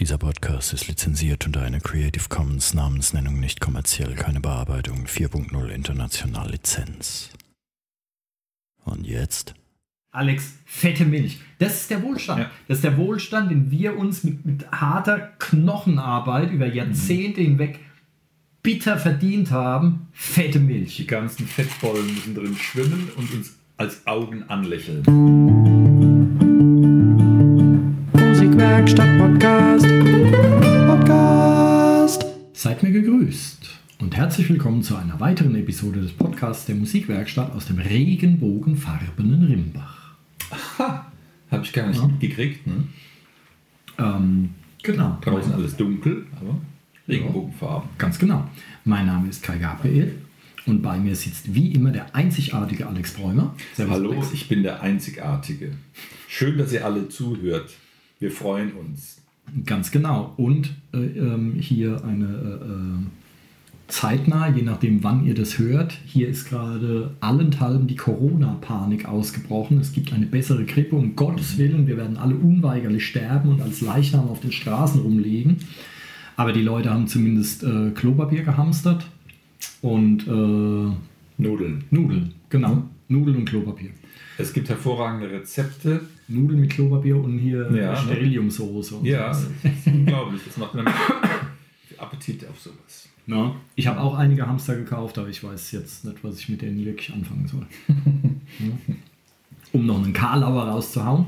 Dieser Podcast ist lizenziert unter einer Creative Commons Namensnennung nicht kommerziell, keine Bearbeitung 4.0 international Lizenz. Und jetzt? Alex, fette Milch. Das ist der Wohlstand. Ja. Das ist der Wohlstand, den wir uns mit, mit harter Knochenarbeit über Jahrzehnte hinweg bitter verdient haben. Fette Milch. Die ganzen Fettbollen müssen drin schwimmen und uns als Augen anlächeln. Musikwerkstatt Podcast. Podcast. Seid mir gegrüßt und herzlich willkommen zu einer weiteren Episode des Podcasts der Musikwerkstatt aus dem regenbogenfarbenen Rimbach. Habe ich gar nicht Ja. gekriegt. Ne? Ähm, genau. Draußen alles dunkel, aber Regenbogenfarben. Ganz genau. Mein Name ist Kai Gabriel und bei mir sitzt wie immer der einzigartige Alex Bräumer. Servus, Hallo, Alex. ich bin der Einzigartige. Schön, dass ihr alle zuhört. Wir freuen uns. Ganz genau. Und äh, ähm, hier eine äh, äh, zeitnah, je nachdem wann ihr das hört, hier ist gerade allenthalben die Corona-Panik ausgebrochen. Es gibt eine bessere Grippe, um Gottes Willen. Wir werden alle unweigerlich sterben und als Leichnam auf den Straßen rumliegen. Aber die Leute haben zumindest äh, Klopapier gehamstert und äh, Nudeln. Nudeln. Genau. Nudeln und Klopapier. Es gibt hervorragende Rezepte. Nudeln mit Klopapier und hier Ja, ne? Steriliumsoße. und Ja, sowas. das ist unglaublich. Das macht nämlich Appetit auf sowas. Ja, ich habe auch einige Hamster gekauft, aber ich weiß jetzt nicht, was ich mit denen wirklich anfangen soll. Ja. um noch einen Karlauer rauszuhauen.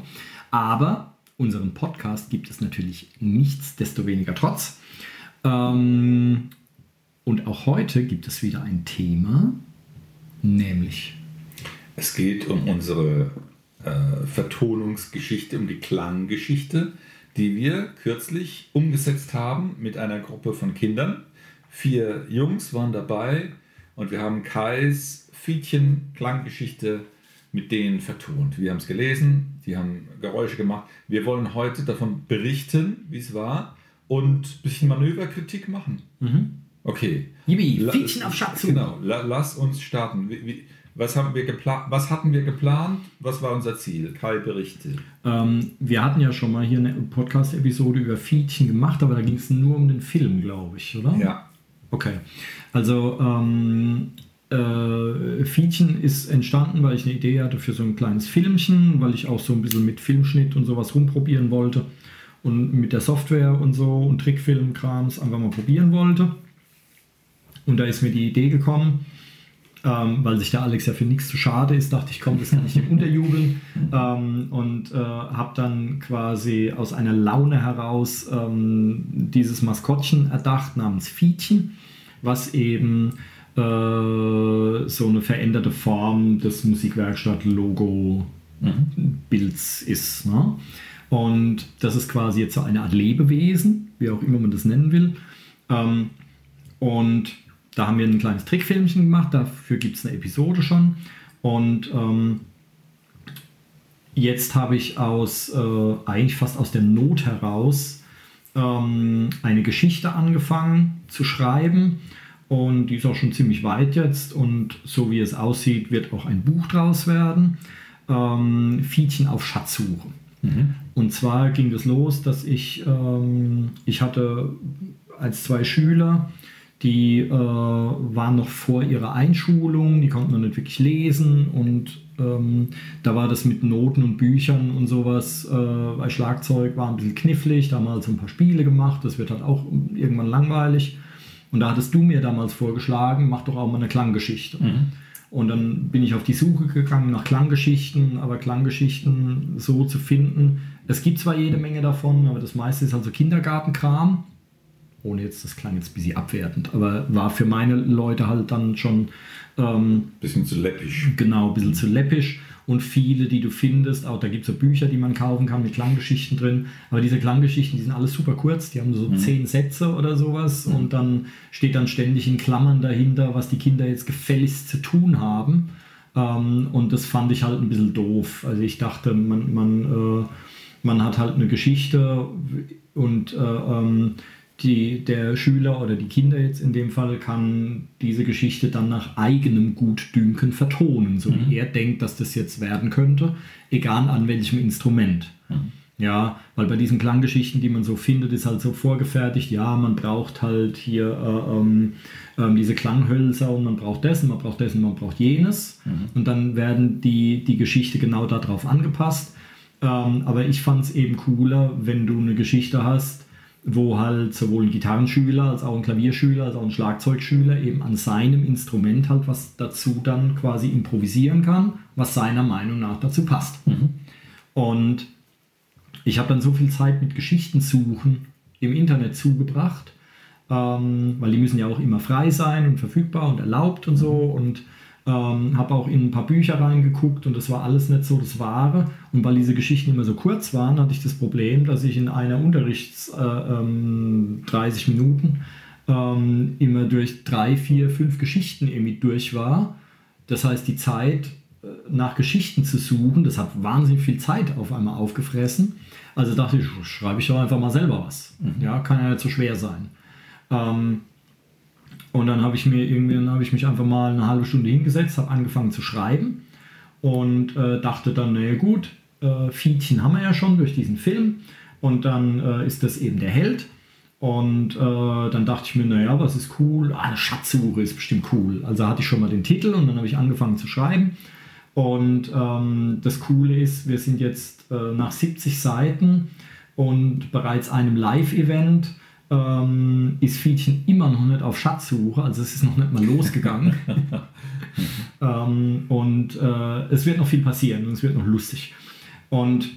Aber unseren Podcast gibt es natürlich nichtsdestoweniger trotz. Ähm, und auch heute gibt es wieder ein Thema, nämlich Es geht um unsere äh, Vertonungsgeschichte, um die Klanggeschichte, die wir kürzlich umgesetzt haben mit einer Gruppe von Kindern. Vier Jungs waren dabei und wir haben Kais Fiedchen Klanggeschichte mit denen vertont. Wir haben es gelesen, die haben Geräusche gemacht. Wir wollen heute davon berichten, wie es war und ein bisschen Manöverkritik machen. Okay. Yibi, Fietchen auf Schatz. Genau, la, lass uns starten. Wie, wie, was, haben wir geplant, was hatten wir geplant? Was war unser Ziel? Kai berichte. Ähm, wir hatten ja schon mal hier eine Podcast-Episode über Fietchen gemacht, aber da ging es nur um den Film, glaube ich, oder? Ja. Okay. Also, ähm, äh, Fietchen ist entstanden, weil ich eine Idee hatte für so ein kleines Filmchen, weil ich auch so ein bisschen mit Filmschnitt und sowas rumprobieren wollte und mit der Software und so und Trickfilmkrams einfach mal probieren wollte. Und da ist mir die Idee gekommen, ähm, weil sich der Alex ja für nichts zu schade ist, dachte ich, komm, das kann ich ihm unterjubeln. Ähm, und äh, habe dann quasi aus einer Laune heraus ähm, dieses Maskottchen erdacht namens Fietchen, was eben äh, so eine veränderte Form des Musikwerkstatt-Logo-Bilds ist. Ne? Und das ist quasi jetzt so eine Art Lebewesen, wie auch immer man das nennen will. Ähm, und da haben wir ein kleines Trickfilmchen gemacht, dafür gibt es eine Episode schon. Und ähm, jetzt habe ich aus, äh, eigentlich fast aus der Not heraus, ähm, eine Geschichte angefangen zu schreiben. Und die ist auch schon ziemlich weit jetzt. Und so wie es aussieht, wird auch ein Buch draus werden. Ähm, Fietchen auf Schatzsuche. Und zwar ging es los, dass ich, ähm, ich hatte als zwei Schüler, die äh, waren noch vor ihrer Einschulung, die konnten noch nicht wirklich lesen und ähm, da war das mit Noten und Büchern und sowas äh, bei Schlagzeug war ein bisschen knifflig, da haben wir halt so ein paar Spiele gemacht, das wird halt auch irgendwann langweilig. Und da hattest du mir damals vorgeschlagen, mach doch auch mal eine Klanggeschichte. Und dann bin ich auf die Suche gegangen nach Klanggeschichten, aber Klanggeschichten so zu finden. Es gibt zwar jede Menge davon, aber das meiste ist also Kindergartenkram. Ohne jetzt, das klang jetzt ein bisschen abwertend, aber war für meine Leute halt dann schon ähm, Bisschen zu läppisch. genau ein bisschen zu läppisch. Und viele, die du findest, auch da gibt es so Bücher, die man kaufen kann mit Klanggeschichten drin. Aber diese Klanggeschichten, die sind alles super kurz, die haben so zehn Sätze oder sowas. Und dann steht dann ständig in Klammern dahinter, was die Kinder jetzt gefälligst zu tun haben. Ähm, und das fand ich halt ein bisschen doof. Also ich dachte, man, man, äh, man hat halt eine Geschichte und äh, ähm, die, der Schüler oder die Kinder jetzt in dem Fall kann diese Geschichte dann nach eigenem Gutdünken vertonen, so wie er denkt, dass das jetzt werden könnte, egal an welchem Instrument. Ja, weil bei diesen Klanggeschichten, die man so findet, ist halt so vorgefertigt, ja, man braucht halt hier äh, ähm, ähm, diese Klanghölzer und man braucht das und man braucht das und man braucht jenes. Mhm. Und dann werden die, die Geschichte genau darauf angepasst. Ähm, aber ich fand es eben cooler, wenn du eine Geschichte hast, wo halt sowohl ein Gitarrenschüler als auch ein Klavierschüler als auch ein Schlagzeugschüler eben an seinem Instrument halt was dazu dann quasi improvisieren kann, was seiner Meinung nach dazu passt. Mhm. Und ich habe dann so viel Zeit mit Geschichten suchen im Internet zugebracht, ähm, weil die müssen ja auch immer frei sein und verfügbar und erlaubt und so und ähm, habe auch in ein paar Bücher reingeguckt und das war alles nicht so das Wahre. Und weil diese Geschichten immer so kurz waren, hatte ich das Problem, dass ich in einer Unterrichts äh, ähm, 30 Minuten ähm, immer durch drei, vier, fünf Geschichten irgendwie durch war. Das heißt, die Zeit äh, nach Geschichten zu suchen, das hat wahnsinnig viel Zeit auf einmal aufgefressen. Also dachte ich, schreibe ich doch einfach mal selber was. Mhm. Ja, kann ja nicht so schwer sein. Ähm, und dann habe ich mir irgendwie, dann habe ich mich einfach mal eine halbe Stunde hingesetzt, habe angefangen zu schreiben und äh, dachte dann, naja gut, äh, Fietchen haben wir ja schon durch diesen Film und dann äh, ist das eben der Held. Und äh, dann dachte ich mir, naja, was ist cool? Ah, eine Schatzsuche ist bestimmt cool. Also hatte ich schon mal den Titel und dann habe ich angefangen zu schreiben. Und ähm, das Coole ist, wir sind jetzt äh, nach 70 Seiten und bereits einem Live-Event ähm, ist Fietchen immer noch nicht auf Schatzsuche, also es ist noch nicht mal losgegangen. ähm, und äh, es wird noch viel passieren und es wird noch lustig. Und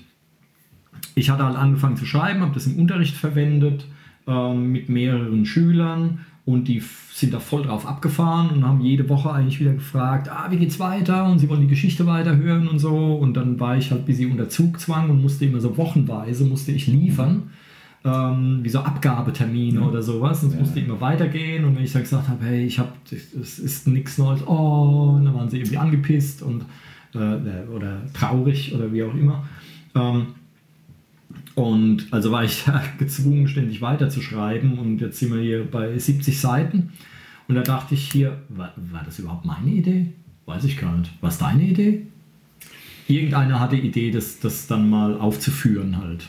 ich hatte halt angefangen zu schreiben, habe das im Unterricht verwendet ähm, mit mehreren Schülern und die sind da voll drauf abgefahren und haben jede Woche eigentlich wieder gefragt, ah, wie geht's weiter? Und sie wollen die Geschichte weiterhören und so. Und dann war ich halt ein bisschen unter Zugzwang und musste immer so wochenweise musste ich liefern. Ähm, wie so Abgabetermine ja. oder sowas. Und es ja. musste immer weitergehen. Und wenn ich dann gesagt habe, hey, ich habe, es ist nichts Neues, oh, und dann waren sie irgendwie angepisst und äh, oder traurig oder wie auch immer. Ähm, und also war ich gezwungen, ständig weiterzuschreiben. Und jetzt sind wir hier bei 70 Seiten. Und da dachte ich hier, war, war das überhaupt meine Idee? Weiß ich gar nicht. War es deine Idee? Irgendeiner hatte die Idee, das, das dann mal aufzuführen halt.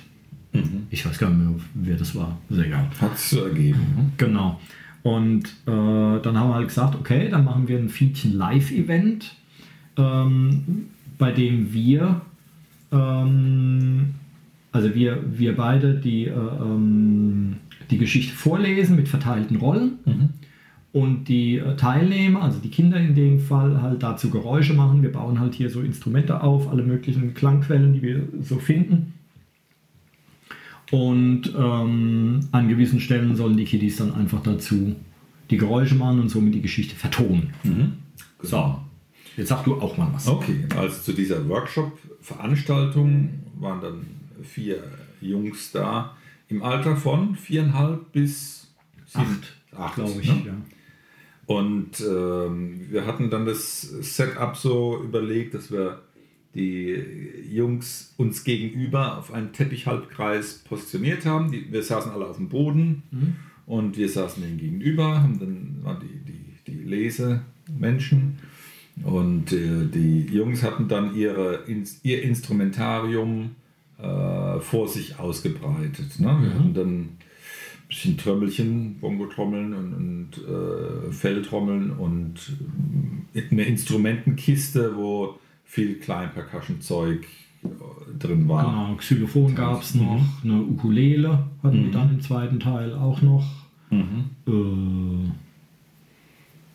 Mhm. Ich weiß gar nicht mehr, wer das war. Sehr egal. Hat es so ergeben. Mhm. Genau. Und äh, dann haben wir halt gesagt, okay, dann machen wir ein Fietchen Live-Event, ähm, bei dem wir ähm, also wir, wir beide die, äh, ähm, die Geschichte vorlesen mit verteilten Rollen mhm. und die äh, Teilnehmer, also die Kinder in dem Fall, halt dazu Geräusche machen. Wir bauen halt hier so Instrumente auf, alle möglichen Klangquellen, die wir so finden. Und ähm, an gewissen Stellen sollen die Kiddies dann einfach dazu die Geräusche machen und somit die Geschichte vertonen. Mhm. So, jetzt sag du auch mal was. Okay, also zu dieser Workshop-Veranstaltung waren dann vier Jungs da im Alter von viereinhalb bis sieben, acht, acht glaube ich. Ne? Ja. Und ähm, wir hatten dann das Setup so überlegt, dass wir die Jungs uns gegenüber auf einen Teppichhalbkreis positioniert haben. Die, wir saßen alle auf dem Boden mhm. und wir saßen ihnen gegenüber, haben dann waren die, die, die Lesemenschen und äh, die Jungs hatten dann ihre, ihr Instrumentarium äh, vor sich ausgebreitet. Ne? Wir mhm. hatten dann ein bisschen Trommelchen, Bongo-Trommeln und, und äh, Felltrommeln und äh, eine Instrumentenkiste, wo viel Klein-Percussion-Zeug äh, drin war. Genau, Xylophon gab es noch, mhm. eine Ukulele hatten mhm. wir dann im zweiten Teil auch noch. Mhm. Äh,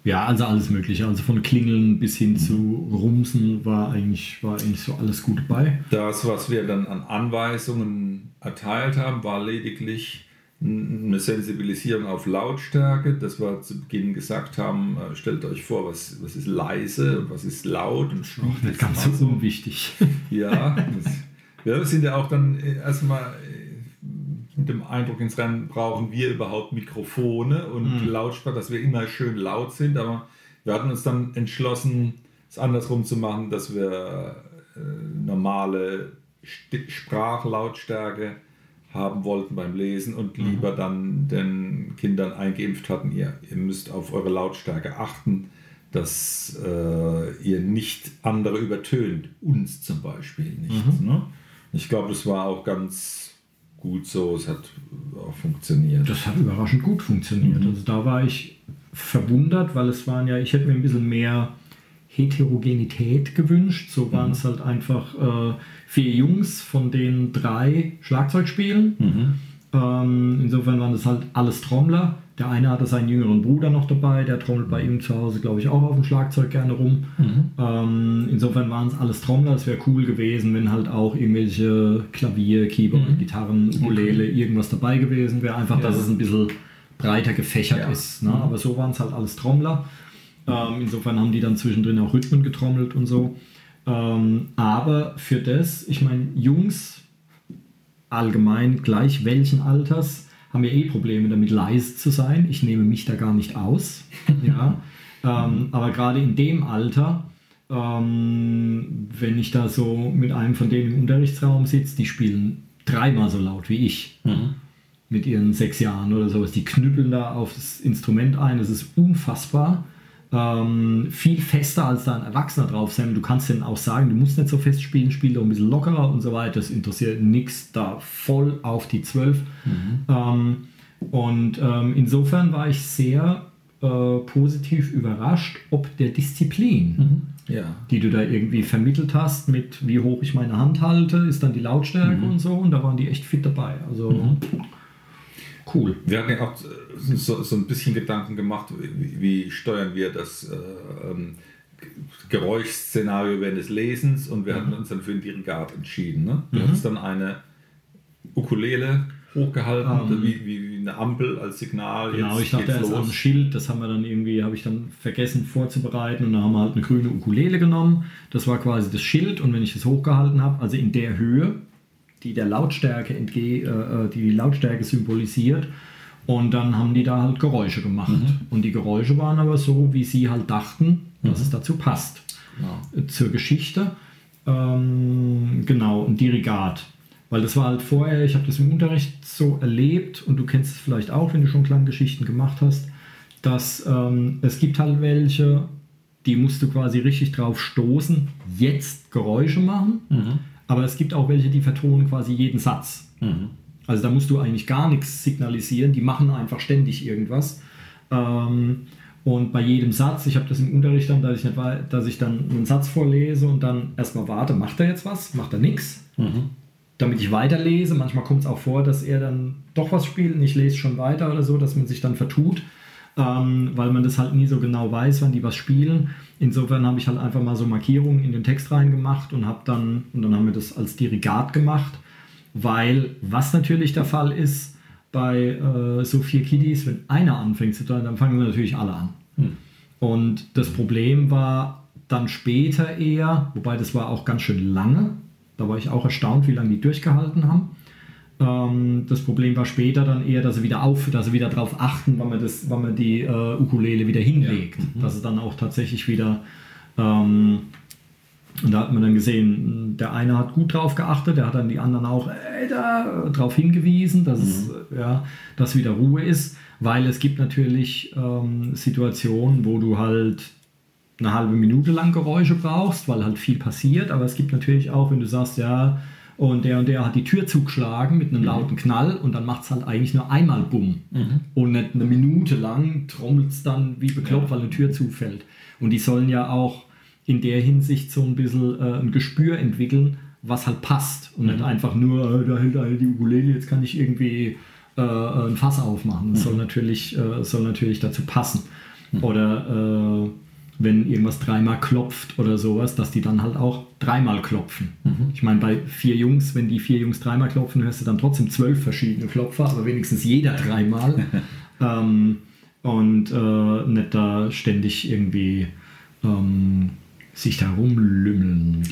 ja, also alles Mögliche. Also von Klingeln bis hin zu Rumsen war eigentlich, war eigentlich so alles gut dabei. Das, was wir dann an Anweisungen erteilt haben, war lediglich eine Sensibilisierung auf Lautstärke, dass wir zu Beginn gesagt haben, äh, stellt euch vor, was, was ist leise und was ist laut und spielt. Nicht ganz so unwichtig. Ja, das, wir sind ja auch dann erstmal mit dem Eindruck ins Rennen, brauchen wir überhaupt Mikrofone und mhm. Lautsprecher, dass wir immer schön laut sind. Aber wir hatten uns dann entschlossen, es andersrum zu machen, dass wir äh, normale St Sprachlautstärke haben wollten beim Lesen und mhm. lieber dann den Kindern eingeimpft hatten, ihr, ihr müsst auf eure Lautstärke achten, dass äh, ihr nicht andere übertönt, uns zum Beispiel nicht. Mhm. Ne? Ich glaube, das war auch ganz gut so. Es hat auch funktioniert. Das hat überraschend gut funktioniert. Also da war ich verwundert, weil es waren ja, ich hätte mir ein bisschen mehr Heterogenität gewünscht. So waren es halt einfach äh, vier Jungs, von denen drei Schlagzeug spielen. Mhm. Ähm, insofern waren das halt alles Trommler. Der eine hatte seinen jüngeren Bruder noch dabei, der trommelt bei ihm zu Hause, glaube ich, auch auf dem Schlagzeug gerne rum. Ähm, insofern waren es alles Trommler. Es wäre cool gewesen, wenn halt auch irgendwelche Klavier, Keyboard, Gitarren, Ukulele, irgendwas dabei gewesen wäre. Einfach, dass Ja. es ein bisschen breiter gefächert Ja. ist. Ne? Aber so waren es halt alles Trommler. Ähm, insofern haben die dann zwischendrin auch Rhythmen getrommelt und so. Ähm, aber für das, ich meine, Jungs allgemein gleich welchen Alters haben ja eh Probleme damit leise zu sein. Ich nehme mich da gar nicht aus. ja. ähm, aber gerade in dem Alter, ähm, wenn ich da so mit einem von denen im Unterrichtsraum sitze, die spielen dreimal so laut wie ich Mhm. mit ihren sechs Jahren oder sowas. Die knüppeln da auf das Instrument ein. Das ist unfassbar. Ähm, viel fester als da ein Erwachsener drauf sein. Du kannst denen auch sagen, du musst nicht so fest spielen, spiel doch ein bisschen lockerer und so weiter. Das interessiert nichts da voll auf die Zwölf. Ähm, und ähm, insofern war ich sehr äh, positiv überrascht, ob der Disziplin Ja. die du da irgendwie vermittelt hast, mit wie hoch ich meine Hand halte, ist dann die Lautstärke und so. Und da waren die echt fit dabei. Also cool. Wir hatten ja auch äh, so, so ein bisschen Gedanken gemacht, wie, wie steuern wir das äh, ähm, Geräuschszenario während des Lesens und wir hatten uns dann für den Dirigat entschieden. Ne? Du hattest dann eine Ukulele hochgehalten, Ähm. wie, wie, wie eine Ampel als Signal. Genau, ich dachte erst am Schild, das haben wir dann irgendwie, habe ich dann vergessen vorzubereiten und da haben wir halt eine grüne Ukulele genommen. Das war quasi das Schild und wenn ich das hochgehalten habe, also in der Höhe, die der Lautstärke entgeh, äh, äh, die Lautstärke symbolisiert. Und dann haben die da halt Geräusche gemacht. Und die Geräusche waren aber so, wie sie halt dachten, dass es dazu passt. Äh, Zur Geschichte. Ähm, genau, ein Dirigat. Weil das war halt vorher, ich habe das im Unterricht so erlebt und du kennst es vielleicht auch, wenn du schon Klanggeschichten gemacht hast, dass ähm, es gibt halt welche, die musst du quasi richtig drauf stoßen, jetzt Geräusche machen. Aber es gibt auch welche, die vertonen quasi jeden Satz. Mhm. Also da musst du eigentlich gar nichts signalisieren, die machen einfach ständig irgendwas. Ähm, und bei jedem Satz, ich habe das im Unterricht dann, dass ich, nicht, dass ich dann einen Satz vorlese und dann erstmal warte, macht er jetzt was, macht er nichts, Mhm. damit ich weiterlese. Manchmal kommt es auch vor, dass er dann doch was spielt und ich lese schon weiter oder so, dass man sich dann vertut, ähm, weil man das halt nie so genau weiß, wann die was spielen. Insofern habe ich halt einfach mal so Markierungen in den Text reingemacht und habe dann, und dann haben wir das als Dirigat gemacht, weil was natürlich der Fall ist bei äh, so vier Kiddies, wenn einer anfängt zu tun, dann fangen wir natürlich alle an. Und das Problem war dann später eher, wobei das war auch ganz schön lange, da war ich auch erstaunt, wie lange die durchgehalten haben. Ähm, das Problem war später dann eher, dass sie wieder auf, dass sie wieder darauf achten, wann man, das, wann man die äh, Ukulele wieder hinlegt. Dass es dann auch tatsächlich wieder ähm, und da hat man dann gesehen, der eine hat gut drauf geachtet, der hat dann die anderen auch äh, da, darauf hingewiesen, dass, es, äh, ja, dass wieder Ruhe ist, weil es gibt natürlich ähm, Situationen, wo du halt eine halbe Minute lang Geräusche brauchst, weil halt viel passiert, aber es gibt natürlich auch, wenn du sagst, ja, und der und der hat die Tür zugeschlagen mit einem lauten Knall und dann macht es halt eigentlich nur einmal Bumm. Und nicht eine Minute lang trommelt es dann wie bekloppt, weil eine Tür zufällt. Und die sollen ja auch in der Hinsicht so ein bisschen äh, ein Gespür entwickeln, was halt passt. Und nicht einfach nur, äh, da hält eine die Ukulele, jetzt kann ich irgendwie äh, ein Fass aufmachen. Das soll, natürlich, äh, soll natürlich dazu passen. Oder äh, wenn irgendwas dreimal klopft oder sowas, dass die dann halt auch dreimal klopfen. Ich meine, bei vier Jungs, wenn die vier Jungs dreimal klopfen, hörst du dann trotzdem zwölf verschiedene Klopfer, aber wenigstens jeder dreimal. ähm, und äh, nicht da ständig irgendwie ähm, sich da rumlümmeln.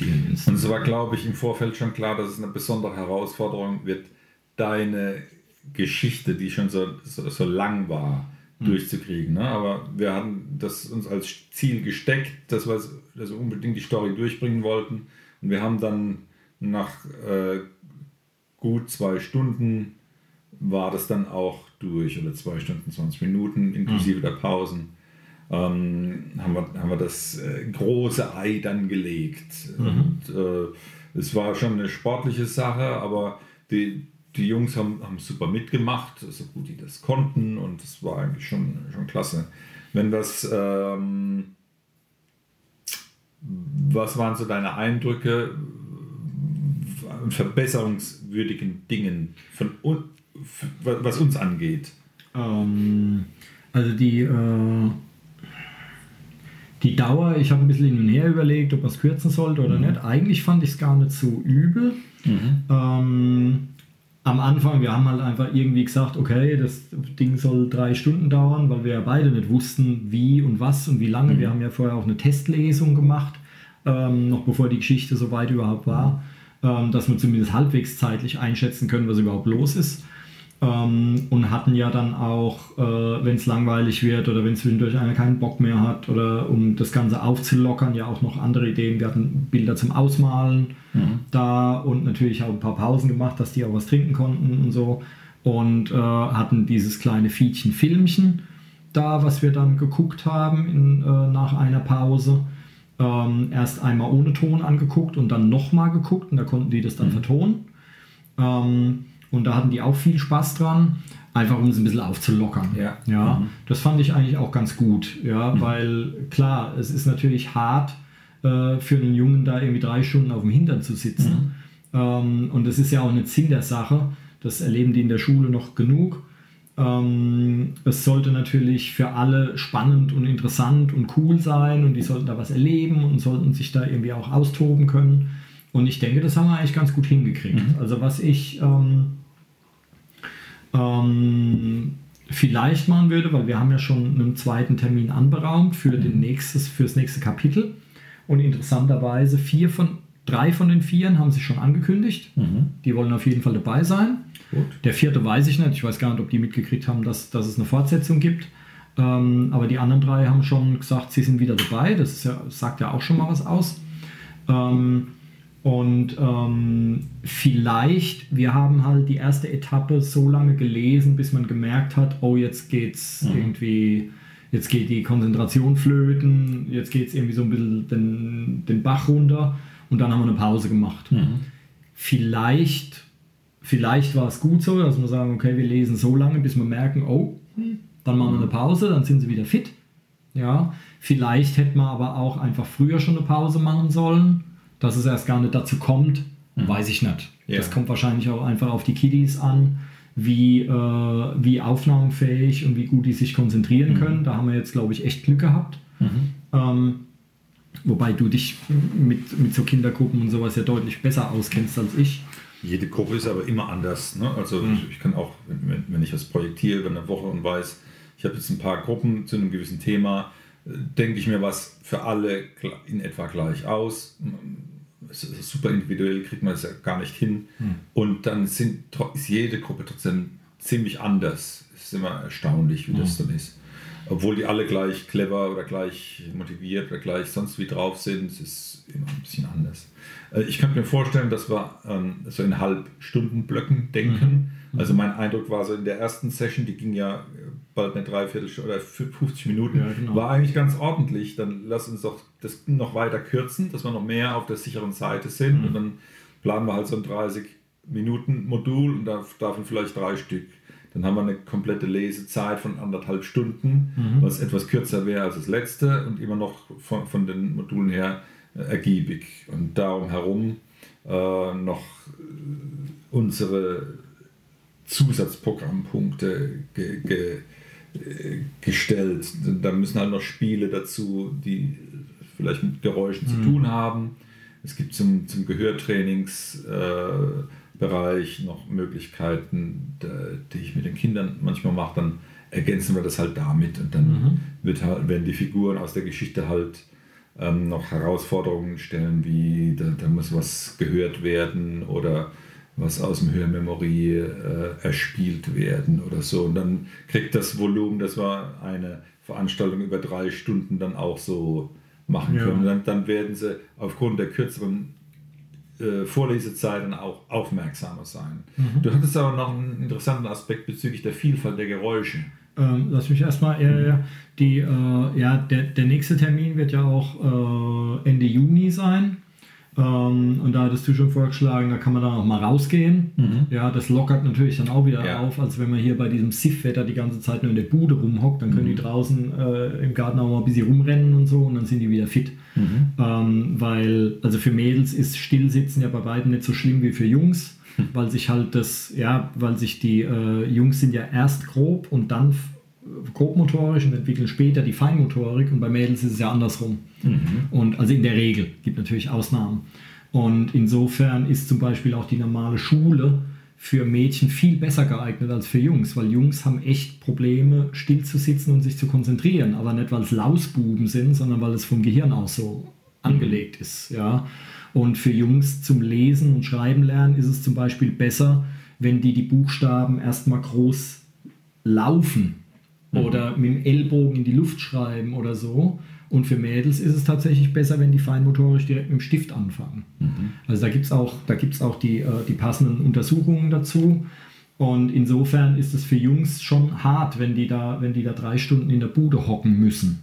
Und es war, glaube ich, im Vorfeld schon klar, dass es eine besondere Herausforderung wird, deine Geschichte, die schon so, so, so lang war, durchzukriegen. Ne? Aber wir hatten das uns als Ziel gesteckt, dass wir, dass wir unbedingt die Story durchbringen wollten. Und wir haben dann nach äh, gut zwei Stunden war das dann auch durch, oder zwei Stunden, 20 Minuten, inklusive der Pausen ähm, haben, wir, haben wir das äh, große Ei dann gelegt. Und äh, Es war schon eine sportliche Sache, aber die, die Jungs haben, haben super mitgemacht, so gut die das konnten und es war eigentlich schon, schon klasse. Wenn das, ähm, was waren so deine Eindrücke an verbesserungswürdigen Dingen, von, was uns angeht? Ähm, also die, äh, die Dauer, ich habe ein bisschen hin und her überlegt, ob man es kürzen sollte oder mhm. nicht. Eigentlich fand ich es gar nicht so übel. Mhm. Ähm, am Anfang, wir haben halt einfach irgendwie gesagt, okay, das Ding soll drei Stunden dauern, weil wir ja beide nicht wussten, wie und was und wie lange. Mhm. Wir haben ja vorher auch eine Testlesung gemacht, ähm, noch bevor die Geschichte so weit überhaupt war, ähm, dass wir zumindest halbwegs zeitlich einschätzen können, was überhaupt los ist. Ähm, und hatten ja dann auch, äh, wenn es langweilig wird oder wenn zwischendurch einer keinen Bock mehr hat oder um das Ganze aufzulockern, ja auch noch andere Ideen. Wir hatten Bilder zum Ausmalen mhm. da und natürlich auch ein paar Pausen gemacht, dass die auch was trinken konnten und so. Und äh, hatten dieses kleine Fietchen Filmchen da, was wir dann geguckt haben in, äh, nach einer Pause. Ähm, erst einmal ohne Ton angeguckt und dann nochmal geguckt und da konnten die das dann mhm. vertonen. Ähm, und da hatten die auch viel Spaß dran, einfach um es ein bisschen aufzulockern. Ja. ja mhm. Das fand ich eigentlich auch ganz gut, ja, mhm. weil klar, es ist natürlich hart äh, für einen Jungen da irgendwie drei Stunden auf dem Hintern zu sitzen. Mhm. Ähm, und das ist ja auch nicht Sinn der Sache. Das erleben die in der Schule noch genug. Ähm, es sollte natürlich für alle spannend und interessant und cool sein und die sollten da was erleben und sollten sich da irgendwie auch austoben können. Und ich denke, das haben wir eigentlich ganz gut hingekriegt. Mhm. Also was ich ähm, ähm, vielleicht machen würde, weil wir haben ja schon einen zweiten Termin anberaumt für, den nächstes, für das nächste Kapitel. Und interessanterweise vier von, drei von den vieren haben sich schon angekündigt. Mhm. Die wollen auf jeden Fall dabei sein. Gut. Der vierte weiß ich nicht. Ich weiß gar nicht, ob die mitgekriegt haben, dass, dass es eine Fortsetzung gibt. Ähm, aber die anderen drei haben schon gesagt, sie sind wieder dabei. Das ja, sagt ja auch schon mal was aus. Ähm, und ähm, vielleicht, wir haben halt die erste Etappe so lange gelesen, bis man gemerkt hat, oh, jetzt geht's mhm. irgendwie, jetzt geht die Konzentration flöten, jetzt geht es irgendwie so ein bisschen den, den Bach runter und dann haben wir eine Pause gemacht. Mhm. Vielleicht, vielleicht war es gut so, dass wir sagen, okay, wir lesen so lange, bis wir merken, oh, dann machen wir eine Pause, dann sind sie wieder fit. Ja, vielleicht hätten wir aber auch einfach früher schon eine Pause machen sollen dass es erst gar nicht dazu kommt, mhm. weiß ich nicht. Ja. Das kommt wahrscheinlich auch einfach auf die Kiddies an, wie, äh, wie aufnahmefähig und wie gut die sich konzentrieren mhm. können. Da haben wir jetzt, glaube ich, echt Glück gehabt. Mhm. Ähm, wobei du dich mit, mit so Kindergruppen und sowas ja deutlich besser auskennst als ich. Jede Gruppe ist aber immer anders. Ne? Also mhm. ich, ich, kann auch, wenn, wenn ich was projektiere über eine Woche und weiß, ich habe jetzt ein paar Gruppen zu einem gewissen Thema, denke ich mir was für alle in etwa gleich aus. Es ist super individuell, kriegt man es ja gar nicht hin. Hm. Und dann sind, ist jede Gruppe trotzdem ziemlich anders. Es ist immer erstaunlich, wie hm. das dann ist. Obwohl die alle gleich clever oder gleich motiviert oder gleich sonst wie drauf sind, ist es immer ein bisschen anders. Äh, ich könnte mir vorstellen, dass wir ähm, so in Halbstundenblöcken denken. Mhm. Also mein Eindruck war so in der ersten Session, die ging ja bald eine Dreiviertelstunde oder 50 Minuten, ja, genau. war eigentlich ganz ordentlich. Dann lass uns doch das noch weiter kürzen, dass wir noch mehr auf der sicheren Seite sind. Mhm. Und dann planen wir halt so ein 30 Minuten Modul und davon vielleicht drei Stück. Dann haben wir eine komplette Lesezeit von anderthalb Stunden, mhm. was etwas kürzer wäre als das letzte und immer noch von, von den Modulen her äh, ergiebig. Und darum herum äh, noch äh, unsere Zusatzprogrammpunkte ge, ge, gestellt. Da müssen halt noch Spiele dazu, die vielleicht mit Geräuschen mhm. zu tun haben. Es gibt zum, zum Gehörtrainingsbereich äh, noch Möglichkeiten, die ich mit den Kindern manchmal mache. Dann ergänzen wir das halt damit und dann mhm. wird halt, werden die Figuren aus der Geschichte halt ähm, noch Herausforderungen stellen, wie da, da muss was gehört werden oder was aus dem Hörmemory äh, erspielt werden oder so. Und dann kriegt das Volumen, das war eine Veranstaltung über drei Stunden, dann auch so machen können. Ja. Dann, dann, werden sie aufgrund der kürzeren äh, Vorlesezeiten auch aufmerksamer sein. Mhm. Du hattest aber noch einen interessanten Aspekt bezüglich der Vielfalt der Geräusche. Ähm, lass mich erstmal, äh, die, äh, ja, der, der nächste Termin wird ja auch äh, Ende Juni sein. Ähm, und da hattest du schon vorgeschlagen, da kann man dann auch mal rausgehen. Mhm. Ja, das lockert natürlich dann auch wieder Ja. auf, als wenn man hier bei diesem Siff-Wetter die ganze Zeit nur in der Bude rumhockt, dann können Mhm. die draußen äh, im Garten auch mal ein bisschen rumrennen und so und dann sind die wieder fit. Mhm. Ähm, weil, also für Mädels ist Stillsitzen ja bei beiden nicht so schlimm wie für Jungs, Hm. weil sich halt das, ja, weil sich die äh, Jungs sind ja erst grob und dann grobmotorisch und entwickeln später die Feinmotorik und bei Mädels ist es ja andersrum. Mhm. Und also in der Regel, gibt natürlich Ausnahmen. Und insofern ist zum Beispiel auch die normale Schule für Mädchen viel besser geeignet als für Jungs, weil Jungs haben echt Probleme, still zu sitzen und sich zu konzentrieren, aber nicht, weil es Lausbuben sind, sondern weil es vom Gehirn aus so angelegt ist. Ja? Und für Jungs zum Lesen und Schreiben lernen ist es zum Beispiel besser, wenn die die Buchstaben erstmal groß laufen oder mit dem Ellbogen in die Luft schreiben oder so. Und für Mädels ist es tatsächlich besser, wenn die feinmotorisch direkt mit dem Stift anfangen. Also da gibt es auch, da gibt's auch die, äh, die passenden Untersuchungen dazu. Und insofern ist es für Jungs schon hart, wenn die da, wenn die da drei Stunden in der Bude hocken müssen.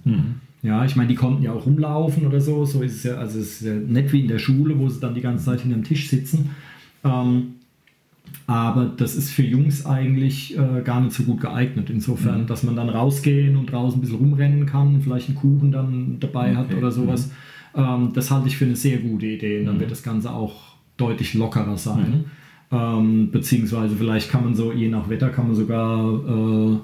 Ja, ich meine, die konnten ja auch rumlaufen oder so. So ist es ja, also es ist ja nicht wie in der Schule, wo sie dann die ganze Zeit hinterm Tisch sitzen. Ähm, aber das ist für Jungs eigentlich äh, gar nicht so gut geeignet. Insofern, dass man dann rausgehen und draußen ein bisschen rumrennen kann, vielleicht einen Kuchen dann dabei hat Okay. oder sowas. Ähm, das halte ich für eine sehr gute Idee. Und dann wird das Ganze auch deutlich lockerer sein. Ähm, beziehungsweise vielleicht kann man so, je nach Wetter, kann man sogar äh,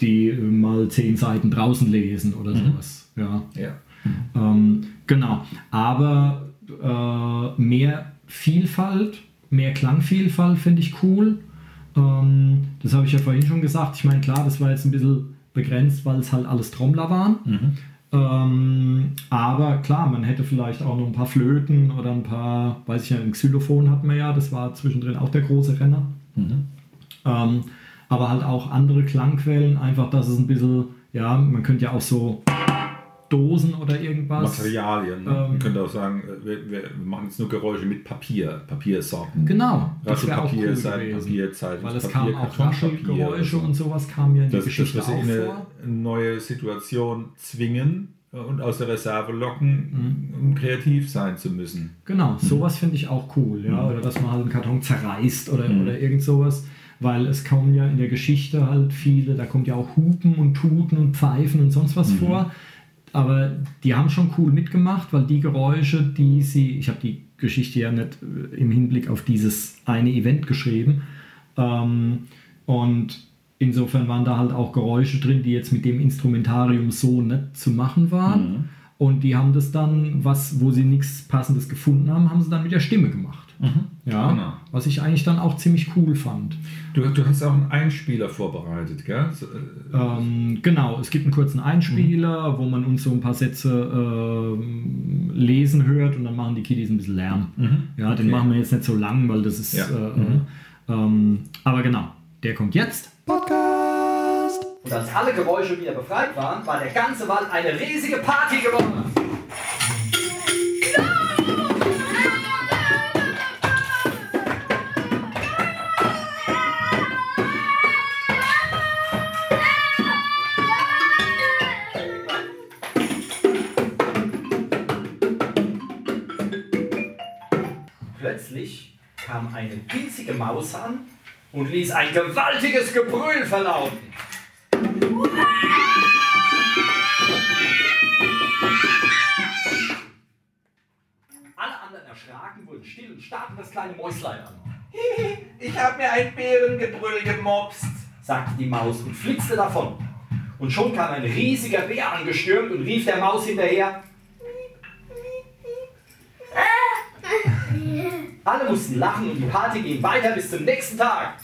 die äh, mal zehn Seiten draußen lesen oder sowas. Ja. Ja. Ähm, genau. Aber äh, mehr Vielfalt, mehr Klangvielfalt finde ich cool. Ähm, das habe ich ja vorhin schon gesagt. Ich meine, klar, das war jetzt ein bisschen begrenzt, weil es halt alles Trommler waren. Ähm, aber klar, man hätte vielleicht auch noch ein paar Flöten oder ein paar, weiß ich ja, ein Xylophon hatten wir ja, das war zwischendrin auch der große Renner. Ähm, aber halt auch andere Klangquellen, einfach, dass es ein bisschen, ja, man könnte ja auch so Dosen oder irgendwas. Materialien. Ne? Ähm, Man könnte auch sagen, äh, wir, wir machen jetzt nur Geräusche mit Papier, Papiersorten. Genau, das Raschelpapier, cool Seitenpapier, gewesen. Zeitungspapier, Weil es kam auch Raschelgeräusche und sowas kam ja in die Das, das Geschichte was auch in eine vor. neue Situation zwingen äh, und aus der Reserve locken, Mhm. um kreativ sein zu müssen. Genau, sowas finde ich auch cool, ja. Oder dass man halt einen Karton zerreißt oder, Mhm. oder irgend sowas. Weil es kommen ja in der Geschichte halt viele, da kommt ja auch Hupen und Tuten und Pfeifen und sonst was vor. Aber die haben schon cool mitgemacht, weil die Geräusche, die sie, ich habe die Geschichte ja nicht äh, im Hinblick auf dieses eine Event geschrieben. Ähm, und insofern waren da halt auch Geräusche drin, die jetzt mit dem Instrumentarium so nicht zu machen waren. Und die haben das dann, was, wo sie nichts Passendes gefunden haben, haben sie dann mit der Stimme gemacht. Ja, Genau. was ich eigentlich dann auch ziemlich cool fand. Du, du hast auch einen Einspieler vorbereitet, gell? So, äh, Ähm, genau, es gibt einen kurzen Einspieler, wo man uns so ein paar Sätze ähm, lesen hört und dann machen die Kiddies ein bisschen Lärm. Ja, den Okay. machen wir jetzt nicht so lang, weil das ist. Ja. Äh, äh, ähm, aber genau, der kommt jetzt. Podcast. Und als alle Geräusche wieder befreit waren, war der ganze Wald eine riesige Party geworden. Winzige Maus an und ließ ein gewaltiges Gebrüll verlauten. Alle anderen erschraken, wurden still und starrten das kleine Mäuslein an. Ich habe mir ein Bärengebrüll gemopst. sagte die Maus und flitzte davon. Und schon kam ein riesiger Bär angestürmt und rief der Maus hinterher. Alle mussten lachen und die Party ging weiter bis zum nächsten Tag.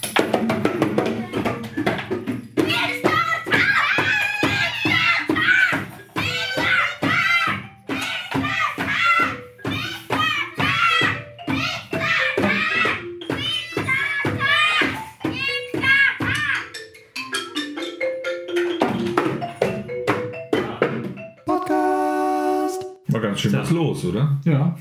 Oder? Ja,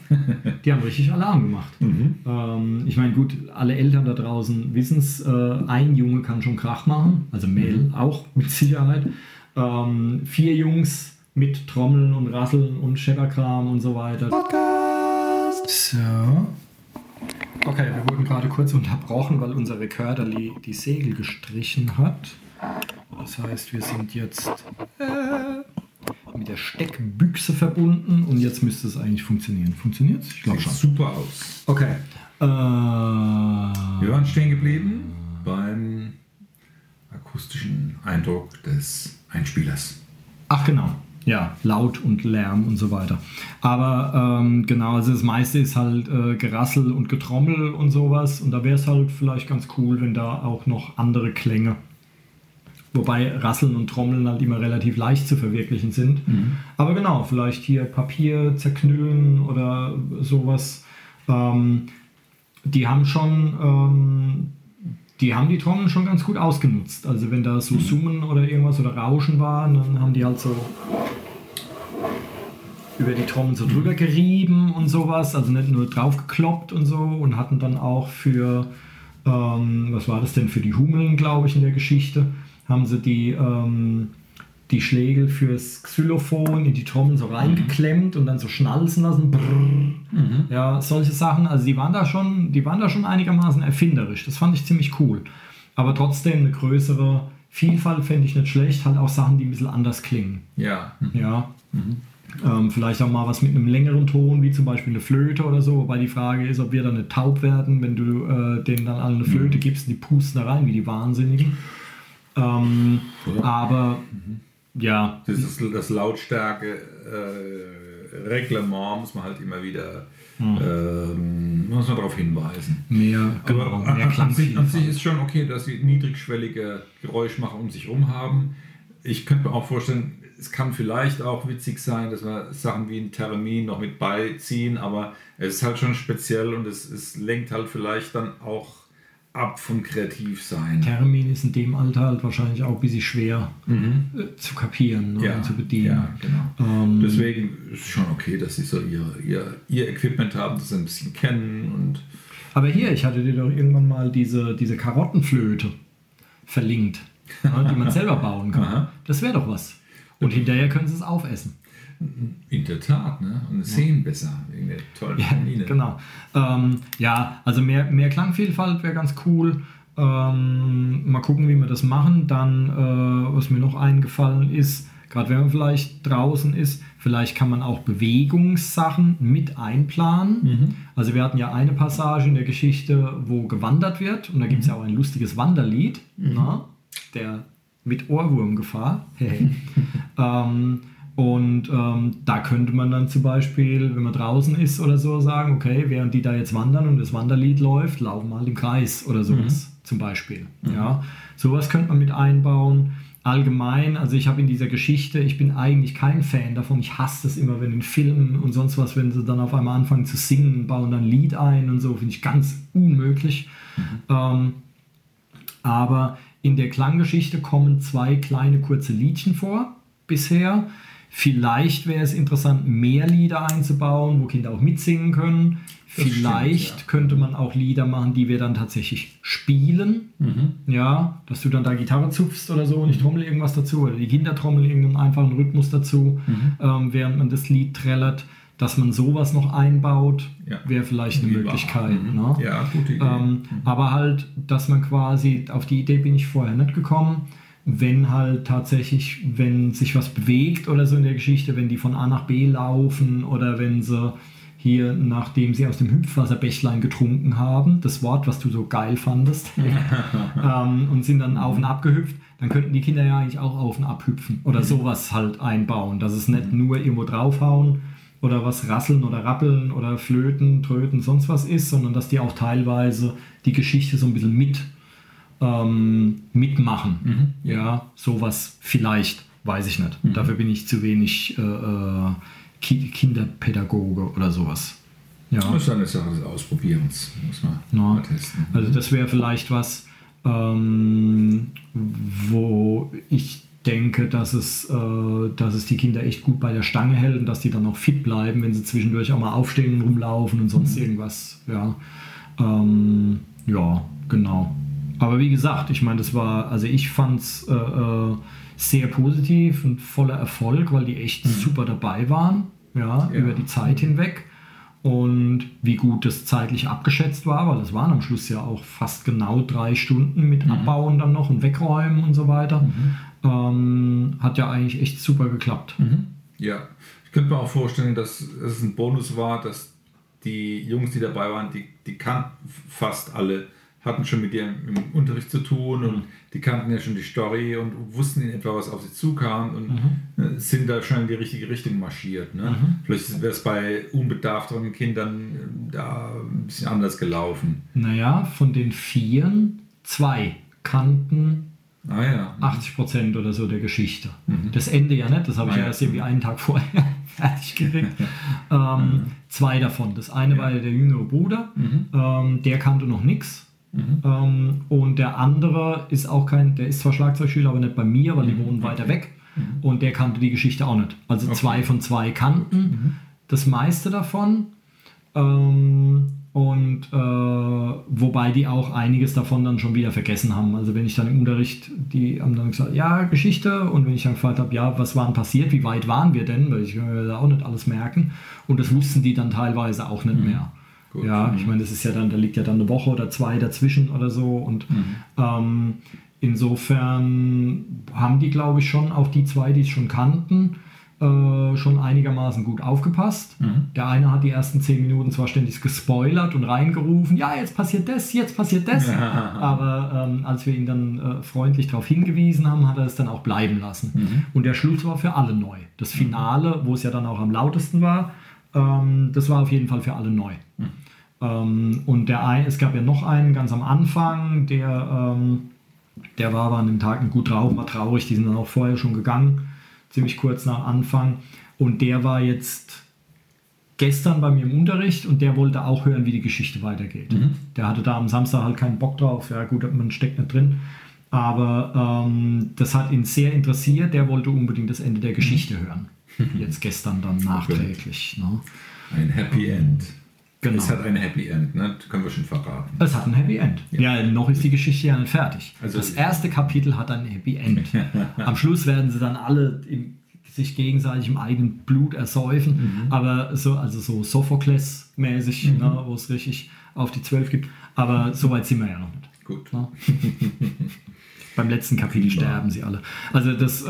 die haben richtig Alarm gemacht. Ähm, ich meine, gut, alle Eltern da draußen wissen es, äh, ein Junge kann schon Krach machen, also Mädel auch mit Sicherheit. Ähm, vier Jungs mit Trommeln und Rasseln und Schepperkram und so weiter. Podcast. So. Okay, wir wurden gerade kurz unterbrochen, weil unser Rekorder die, die Segel gestrichen hat. Das heißt, wir sind jetzt äh, mit der Steckbüchse verbunden und jetzt müsste es eigentlich funktionieren. Funktioniert es? Ich glaube schon. super aus. Okay. Äh, Wir waren stehen geblieben beim akustischen Eindruck des Einspielers. Ach genau, ja, laut und Lärm und so weiter. Aber ähm, genau, also das meiste ist halt äh, Gerassel und Getrommel und sowas. Und da wäre es halt vielleicht ganz cool, wenn da auch noch andere Klänge. Wobei Rasseln und Trommeln halt immer relativ leicht zu verwirklichen sind. Aber genau, vielleicht hier Papier zerknüllen oder sowas. Ähm, die haben schon, ähm, die haben die Trommeln schon ganz gut ausgenutzt. Also wenn da so Summen oder irgendwas oder Rauschen war, dann haben die halt so über die Trommeln so drüber gerieben und sowas, also nicht nur drauf gekloppt und so. Und hatten dann auch für, ähm, was war das denn, für die Hummeln, glaube ich, in der Geschichte, haben sie die, ähm, die Schlägel fürs Xylophon in die Trommeln so reingeklemmt und dann so schnalzen lassen. Brrr. Ja, solche Sachen, also die waren da schon, die waren da schon einigermaßen erfinderisch. Das fand ich ziemlich cool. Aber trotzdem eine größere Vielfalt fände ich nicht schlecht, halt auch Sachen, die ein bisschen anders klingen. Ja. Ja. Ähm, vielleicht auch mal was mit einem längeren Ton, wie zum Beispiel eine Flöte oder so. Wobei die Frage ist, ob wir dann nicht taub werden, wenn du äh, denen dann alle eine Flöte gibst und die pusten da rein wie die Wahnsinnigen. Ähm, aber ja, Das ist das Lautstärke äh, Reglement muss man halt immer wieder ähm, muss man darauf hinweisen. mehr, genau, Aber an, mehr an, sich, an sich ist schon okay, dass sie niedrigschwellige Geräuschmacher um sich herum haben. Ich könnte mir auch vorstellen, es kann vielleicht auch witzig sein, dass wir Sachen wie ein Termin noch mit beiziehen, aber es ist halt schon speziell und es, es lenkt halt vielleicht dann auch ab vom Kreativsein. Termin ist in dem Alter halt wahrscheinlich auch ein bisschen schwer äh, zu kapieren ne, und zu bedienen. Ja, genau. Ähm, Deswegen ist es schon okay, dass sie so ihr, ihr, ihr Equipment haben, das sie ein bisschen kennen und Aber hier, ich hatte dir doch irgendwann mal diese, diese Karottenflöte verlinkt, ja, die man selber bauen kann. Das wäre doch was. Und hinterher können sie es aufessen. in der Tat, ne? Und sehen besser wegen der tollen Ja, Termine. genau. Ähm, ja, also mehr, mehr Klangvielfalt wäre ganz cool. Ähm, mal gucken, wie wir das machen. Dann, äh, was mir noch eingefallen ist, gerade wenn man vielleicht draußen ist, vielleicht kann man auch Bewegungssachen mit einplanen. Also wir hatten ja eine Passage in der Geschichte, wo gewandert wird und da gibt es ja auch ein lustiges Wanderlied, na, der mit Ohrwurmgefahr. ähm, und ähm, da könnte man dann zum Beispiel, wenn man draußen ist oder so, sagen, okay, während die da jetzt wandern und das Wanderlied läuft, laufen mal im Kreis oder sowas zum Beispiel. Ja, sowas könnte man mit einbauen. Allgemein, also ich habe in dieser Geschichte, ich bin eigentlich kein Fan davon. Ich hasse es immer, wenn in Filmen und sonst was, wenn sie dann auf einmal anfangen zu singen, bauen dann ein Lied ein und so, finde ich ganz unmöglich. Ähm, aber in der Klanggeschichte kommen zwei kleine kurze Liedchen vor bisher. Vielleicht wäre es interessant, mehr Lieder einzubauen, wo Kinder auch mitsingen können. Das Vielleicht stimmt, ja. könnte man auch Lieder machen, die wir dann tatsächlich spielen. Ja, dass du dann da Gitarre zupfst oder so und ich trommel irgendwas dazu oder die Kinder trommeln irgendeinen einfachen Rhythmus dazu, ähm, während man das Lied trällert. Dass man sowas noch einbaut, Ja. wäre vielleicht eine Wie war- Möglichkeit. Mhm. Ne? Ja, gute Idee. Ähm, aber halt, dass man quasi, auf die Idee bin ich vorher nicht gekommen, wenn halt tatsächlich, wenn sich was bewegt oder so in der Geschichte, wenn die von A nach B laufen oder wenn sie hier, nachdem sie aus dem Hüpfwasserbächlein getrunken haben, das Wort, was du so geil fandest, ähm, und sind dann auf und ab gehüpft, dann könnten die Kinder ja eigentlich auch auf und ab hüpfen oder sowas halt einbauen, dass es nicht nur irgendwo draufhauen oder was rasseln oder rappeln oder flöten, tröten, sonst was ist, sondern dass die auch teilweise die Geschichte so ein bisschen mit ähm, mitmachen. Ja, sowas vielleicht, weiß ich nicht. Dafür bin ich zu wenig äh, äh, Ki Kinderpädagoge oder sowas. Ja. Das ist eine Sache des Ausprobierens. Muss man Ja. mal testen. Also das wäre vielleicht was, ähm, wo ich denke, dass es, äh, dass es die Kinder echt gut bei der Stange hält und dass die dann auch fit bleiben, wenn sie zwischendurch auch mal aufstehen und rumlaufen und sonst irgendwas. Ja, ähm, ja genau. Aber wie gesagt, ich meine, das war, also ich fand es äh, äh, sehr positiv und voller Erfolg, weil die echt super dabei waren, ja, Ja. über die Zeit hinweg. und wie gut das zeitlich abgeschätzt war, weil es waren am Schluss ja auch fast genau drei Stunden mit Abbauen dann noch und Wegräumen und so weiter. Ähm, hat ja eigentlich echt super geklappt. Ja, ich könnte mir auch vorstellen, dass es ein Bonus war, dass die Jungs, die dabei waren, die, die kannten fast alle, hatten schon mit dir im Unterricht zu tun und die kannten ja schon die Story und wussten in etwa, was auf sie zukam und äh, sind da schon in die richtige Richtung marschiert. Ne? Vielleicht wäre es bei unbedarfteren Kindern äh, da ein bisschen anders gelaufen. Naja, von den Vieren, zwei kannten Ah ja. 80 Prozent oder so der Geschichte. Das Ende ja nicht, das habe ich Ah, ja erst irgendwie einen Tag vorher fertig gekriegt. ähm, zwei davon. Das eine war der jüngere Bruder, ähm, der kannte noch nichts. Ähm, und der andere ist auch kein, der ist zwar Schlagzeugschüler, aber nicht bei mir, weil die wohnen weiter weg. Und der kannte die Geschichte auch nicht. Also Okay. zwei von zwei kannten das meiste davon. Ähm, und äh, wobei die auch einiges davon dann schon wieder vergessen haben. Also wenn ich dann im Unterricht, die haben dann gesagt, ja, Geschichte. Und wenn ich dann gefragt habe, ja, was war denn passiert, wie weit waren wir denn? Weil ich kann mir da auch nicht alles merken. Und das wussten die dann teilweise auch nicht mehr. Gut. Ja, ich meine, das ist ja dann, da liegt ja dann eine Woche oder zwei dazwischen oder so. Und ähm, insofern haben die, glaube ich, schon, auch die zwei, die es schon kannten, äh, schon einigermaßen gut aufgepasst. Der eine hat die ersten zehn Minuten zwar ständig gespoilert und reingerufen, ja, jetzt passiert das, jetzt passiert das. Aber ähm, als wir ihn dann äh, freundlich darauf hingewiesen haben, hat er es dann auch bleiben lassen. Und der Schluss war für alle neu. Das Finale, wo es ja dann auch am lautesten war, ähm, das war auf jeden Fall für alle neu. Ähm, und der ein, es gab ja noch einen ganz am Anfang, der, ähm, der war aber an dem Tag gut drauf, war traurig, die sind dann auch vorher schon gegangen, ziemlich kurz nach Anfang. Und der war jetzt gestern bei mir im Unterricht und der wollte auch hören, wie die Geschichte weitergeht. Der hatte da am Samstag halt keinen Bock drauf, ja gut, man steckt nicht drin. Aber ähm, das hat ihn sehr interessiert, der wollte unbedingt das Ende der Geschichte hören. Jetzt gestern dann nachträglich. Ne? Ein Happy End. Genau. Es hat ein Happy End, ne? Das können wir schon verraten. Es hat ein Happy End. Ja, noch ist die Geschichte ja nicht fertig. Also- das erste Kapitel hat ein Happy End. Am Schluss werden sie dann alle im, sich gegenseitig im eigenen Blut ersäufen, aber so, also so Sophokles-mäßig, ne, wo es richtig auf die Zwölf gibt. Aber so weit sind wir ja noch nicht. Gut. Ne? Beim letzten Kapitel sterben sie alle. Also das, äh,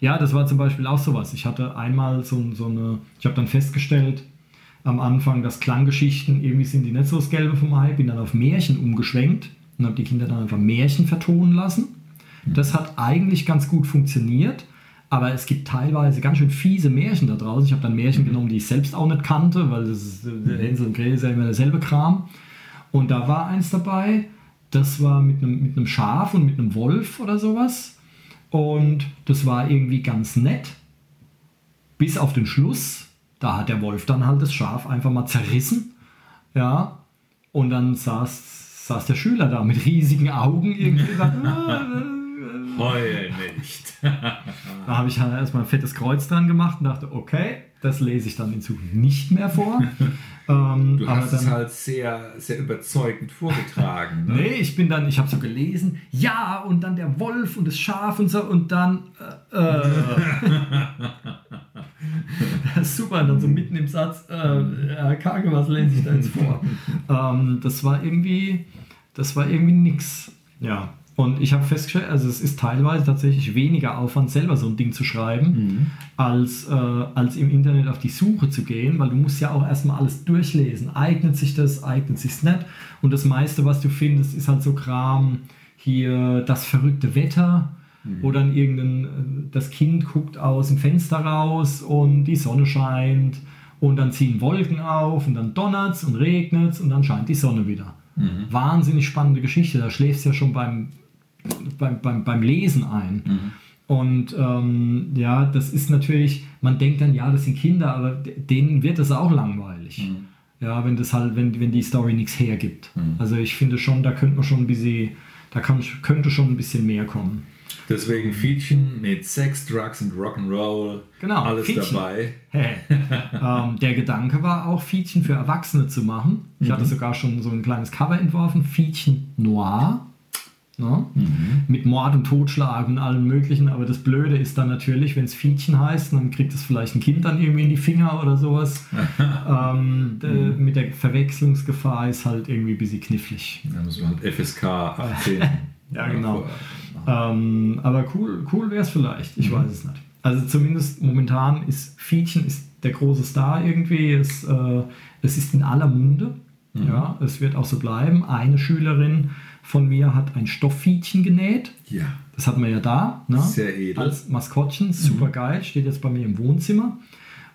ja, das war zum Beispiel auch sowas. Ich hatte einmal so, so eine, ich habe dann festgestellt am Anfang, dass Klanggeschichten irgendwie sind die nicht so das Gelbe vom Ei, bin dann auf Märchen umgeschwenkt und habe die Kinder dann einfach Märchen vertonen lassen. Das hat eigentlich ganz gut funktioniert, aber es gibt teilweise ganz schön fiese Märchen da draußen. Ich habe dann Märchen genommen, die ich selbst auch nicht kannte, weil das ist, der Hänsel und Gretel ist ja immer derselbe Kram. Und da war eins dabei, das war mit einem, mit einem Schaf und mit einem Wolf oder sowas. Und das war irgendwie ganz nett. Bis auf den Schluss, da hat der Wolf dann halt das Schaf einfach mal zerrissen. Ja. Und dann saß, saß der Schüler da mit riesigen Augen irgendwie. gesagt, Heul nicht. Da habe ich halt erstmal ein fettes Kreuz dran gemacht und dachte, okay, das lese ich dann in Zukunft nicht mehr vor. ähm, Du hast es dann- halt sehr, sehr überzeugend vorgetragen. Ne? Nee, ich bin dann, ich habe so gelesen, ja, und dann der Wolf und das Schaf und so, und dann, äh, äh. super, und dann so mitten im Satz, äh, Herr Kage, was lese ich da jetzt vor? ähm, das war irgendwie, das war irgendwie nix. Ja. Und ich habe festgestellt, also es ist teilweise tatsächlich weniger Aufwand, selber so ein Ding zu schreiben, als, äh, als im Internet auf die Suche zu gehen, weil du musst ja auch erstmal alles durchlesen. Eignet sich das, eignet sich nicht? Und das meiste, was du findest, ist halt so Kram, hier das verrückte Wetter, wo dann irgendein, äh, das Kind guckt aus dem Fenster raus und die Sonne scheint und dann ziehen Wolken auf und dann donnert's und regnet's und dann scheint die Sonne wieder. Wahnsinnig spannende Geschichte, da schläfst du ja schon beim, beim, beim, beim Lesen ein. Und ähm, ja, das ist natürlich, man denkt dann, ja, das sind Kinder, aber denen wird das auch langweilig. Ja, wenn das halt, wenn, wenn die Story nichts hergibt. Also ich finde schon, da könnte man schon ein bisschen, da kann, könnte schon ein bisschen mehr kommen. Deswegen Fietchen mit Sex, Drugs und Rock'n'Roll. Genau, Alles Fietchen. dabei. Hey. ähm, der Gedanke war auch, Fietchen für Erwachsene zu machen. Ich hatte sogar schon so ein kleines Cover entworfen, Fietchen Noir. Ne? Mit Mord und Totschlag und allem möglichen, aber das Blöde ist dann natürlich, wenn es Fietchen heißt, dann kriegt es vielleicht ein Kind dann irgendwie in die Finger oder sowas. ähm, d- Mit der Verwechslungsgefahr ist halt irgendwie ein bisschen knifflig. Da müssen wir halt FSK 18. Ja, genau. Ähm, aber cool, cool wäre es vielleicht. Ich weiß es nicht. Also zumindest momentan ist Fietchen ist der große Star irgendwie. Es, äh, es ist in aller Munde. Ja, es wird auch so bleiben. Eine Schülerin von mir hat ein Stofffietchen genäht. Ja. Das hatten wir ja da. Ne? Sehr edel. Als Maskottchen. Super geil. Steht jetzt bei mir im Wohnzimmer.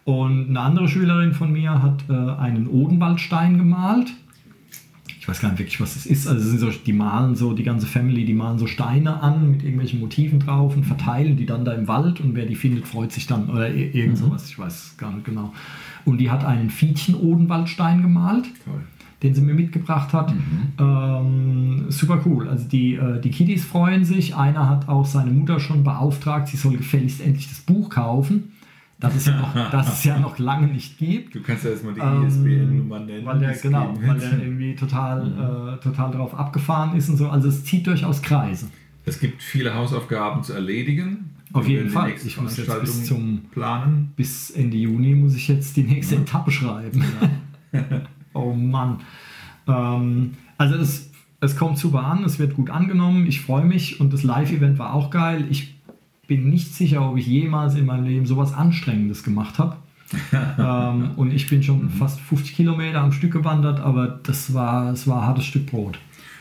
Und eine andere Schülerin von mir hat äh, einen Odenwaldstein gemalt. Ich weiß gar nicht wirklich, was das ist. Also sind so, die malen so, die ganze Family, die malen so Steine an mit irgendwelchen Motiven drauf und verteilen die dann da im Wald und wer die findet, freut sich dann oder irgend sowas. Ich weiß gar nicht genau. Und die hat einen Fietchen-Odenwaldstein gemalt Toll. den sie mir mitgebracht hat. Ähm, super cool. Also die, äh, die Kiddies freuen sich. Einer hat auch seine Mutter schon beauftragt, sie soll gefälligst endlich das Buch kaufen, das es ja noch, das es ja noch lange nicht gibt. Du kannst ja erstmal die Ähm, ISBN-Nummer nennen. Weil der, genau, weil der irgendwie total, äh, total drauf abgefahren ist und so. Also es zieht durchaus Kreise. Es gibt viele Hausaufgaben zu erledigen. Auf Wir jeden Fall. Ich muss jetzt bis zum- planen. Bis Ende Juni muss ich jetzt die nächste Etappe schreiben. oh Mann. Ähm, also es, es kommt super an, es wird gut angenommen, ich freue mich und das Live-Event war auch geil. Ich bin nicht sicher, ob ich jemals in meinem Leben sowas Anstrengendes gemacht habe. ähm, und ich bin schon fast 50 Kilometer am Stück gewandert, aber das war, es war ein hartes Stück Brot.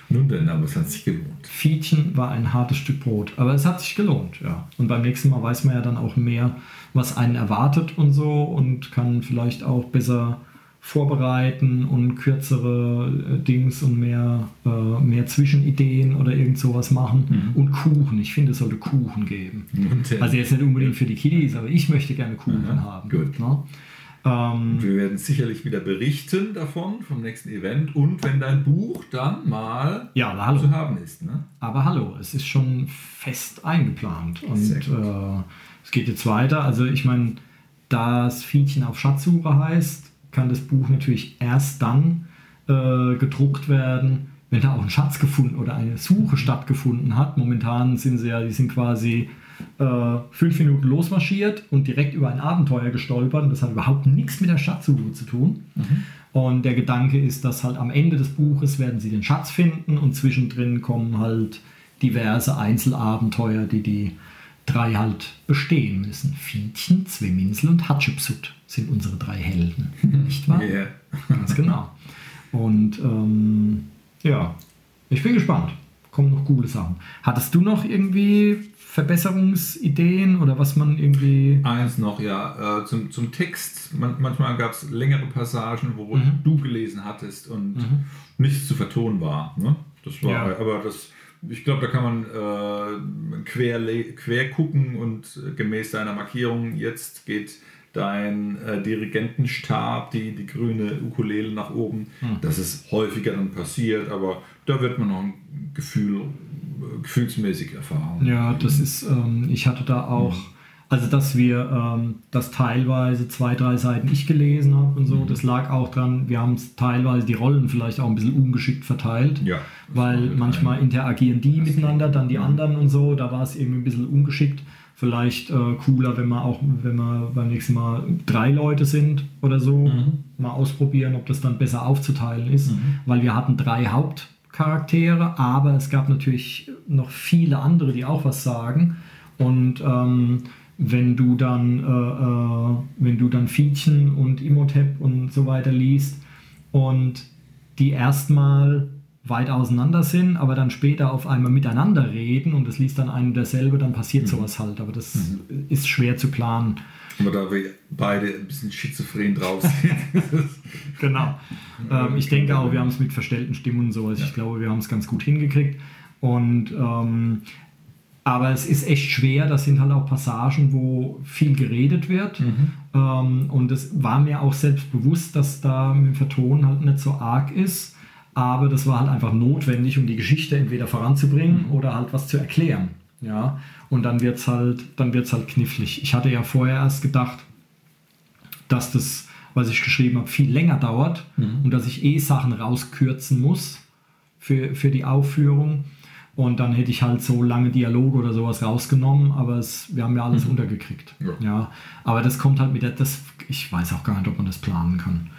Nun denn, aber es hat sich gelohnt. Fietchen war ein hartes Stück Brot, aber es hat sich gelohnt, ja. Und beim nächsten Mal weiß man ja dann auch mehr, was einen erwartet und so und kann vielleicht auch besser vorbereiten und kürzere äh, Dings und mehr, äh, mehr Zwischenideen oder irgend sowas machen. Und Kuchen, ich finde, es sollte Kuchen geben. Nun denn. Also jetzt nicht unbedingt für die Kiddies, aber ich möchte gerne Kuchen Aha, haben. gut. Ne? Ähm, wir werden sicherlich wieder berichten davon, vom nächsten Event und wenn dein Buch dann mal ja, hallo. zu haben ist. Ne? Aber hallo, es ist schon fest eingeplant. Und äh, es geht jetzt weiter. Also ich meine, da das Fietchen auf Schatzsuche heißt, kann das Buch natürlich erst dann äh, gedruckt werden, wenn da auch ein Schatz gefunden oder eine Suche stattgefunden hat. Momentan sind sie ja, die sind quasi äh, fünf Minuten losmarschiert und direkt über ein Abenteuer gestolpert. Und das hat überhaupt nichts mit der Schatzsuche zu tun. Und der Gedanke ist, dass halt am Ende des Buches werden sie den Schatz finden und zwischendrin kommen halt diverse Einzelabenteuer, die die drei halt bestehen müssen. Fietchen, Zwiminsel und Hatschepsut sind unsere drei Helden. Nicht wahr? Yeah. Ganz genau. Und ähm, ja, ich bin gespannt. Kommen noch coole Sachen. Hattest du noch irgendwie Verbesserungsideen oder was man irgendwie. Eins noch, ja, äh, zum, zum Text. Man, manchmal gab es längere Passagen, wo Mhm. du gelesen hattest und nichts zu vertonen war. Ne? Das war, Ja. aber das, ich glaube, da kann man äh, quer, quer gucken und äh, gemäß deiner Markierung, jetzt geht dein äh, Dirigentenstab, die, die grüne Ukulele nach oben. Mhm. Das ist häufiger dann passiert, aber da wird man noch ein Gefühl, äh, gefühlsmäßig erfahren. Ja, das ist, ähm, ich hatte da auch, also dass wir ähm, das teilweise zwei, drei Seiten ich gelesen habe und so, das lag auch dran, wir haben teilweise die Rollen vielleicht auch ein bisschen ungeschickt verteilt. Ja. Weil manchmal interagieren die miteinander, dann die anderen und so, da war es irgendwie ein bisschen ungeschickt. Vielleicht äh, cooler, wenn wir auch, wenn wir beim nächsten Mal drei Leute sind oder so, mal ausprobieren, ob das dann besser aufzuteilen ist. Weil wir hatten drei Hauptcharaktere, aber es gab natürlich noch viele andere, die auch was sagen. Und ähm, wenn du dann, äh, äh, wenn du dann Fietchen und Imhotep und so weiter liest und die erstmal weit auseinander sind, aber dann später auf einmal miteinander reden und das liest dann einem derselbe, dann passiert sowas halt. Aber das ist schwer zu planen. Aber da wir beide ein bisschen schizophren drauf sind. Genau. Ähm, ich denke auch, wir haben es mit verstellten Stimmen und so. Also ich glaube, wir haben es ganz gut hingekriegt. Und ähm, aber es ist echt schwer. Das sind halt auch Passagen, wo viel geredet wird. Ähm, und es war mir auch selbst bewusst, dass da mit dem Vertonen halt nicht so arg ist. Aber das war halt einfach notwendig, um die Geschichte entweder voranzubringen oder halt was zu erklären. Ja. Und dann wird es halt, dann wird's halt knifflig. Ich hatte ja vorher erst gedacht, dass das, was ich geschrieben habe, viel länger dauert und dass ich eh Sachen rauskürzen muss für, für die Aufführung. Und dann hätte ich halt so lange Dialoge oder sowas rausgenommen, aber es, wir haben ja alles untergekriegt. Ja. Ja. aber das kommt halt mit der, das, ich weiß auch gar nicht, ob man das planen kann.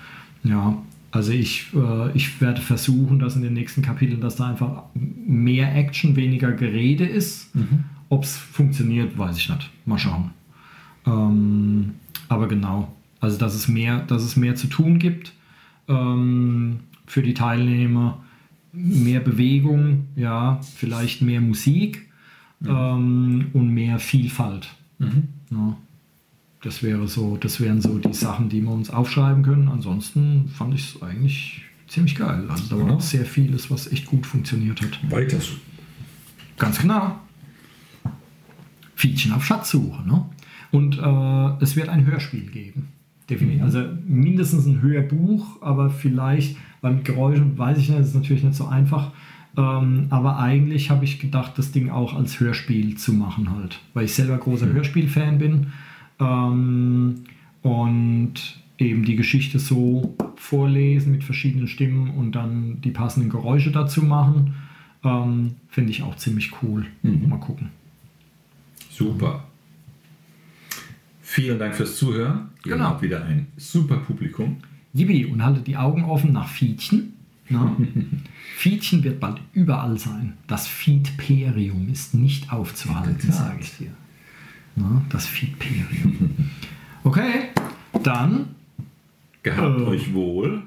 Ja, also ich, äh, ich werde versuchen, dass in den nächsten Kapiteln, dass da einfach mehr Action, weniger Gerede ist. Ob es funktioniert, weiß ich nicht. Mal schauen. Ähm, aber genau, also dass es mehr, dass es mehr zu tun gibt ähm, für die Teilnehmer, mehr Bewegung, ja, vielleicht mehr Musik ähm, und mehr Vielfalt. Ja. Das wäre so, das wären so die Sachen, die wir uns aufschreiben können. Ansonsten fand ich es eigentlich ziemlich geil. Also da war auch sehr vieles, was echt gut funktioniert hat. Weiter. Ganz genau. Fietchen auf Schatzsuche. Ne? Und äh, es wird ein Hörspiel geben. Definitiv. Also mindestens ein Hörbuch, aber vielleicht, weil mit Geräuschen weiß ich nicht, das ist natürlich nicht so einfach. Ähm, aber eigentlich habe ich gedacht, das Ding auch als Hörspiel zu machen halt. Weil ich selber großer Hörspielfan bin. Ähm, und eben die Geschichte so vorlesen mit verschiedenen Stimmen und dann die passenden Geräusche dazu machen. Ähm, Finde ich auch ziemlich cool. Mal gucken. Super. Vielen Dank fürs Zuhören. Ihr Genau. habt wieder ein super Publikum. Yibi, und haltet die Augen offen nach Fietchen. Na? Fietchen wird bald überall sein. Das Fietperium ist nicht aufzuhalten, sage ich dir. Na, das Fietperium. Okay, dann, Gehabt Äh. euch wohl.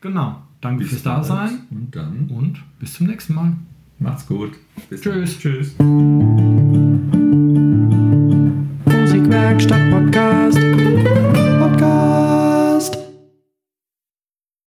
genau. Danke fürs bald. Dasein Und dann und bis zum nächsten Mal. macht's gut. Bis Tschüss. Dann. Tschüss. Musikwerkstatt Podcast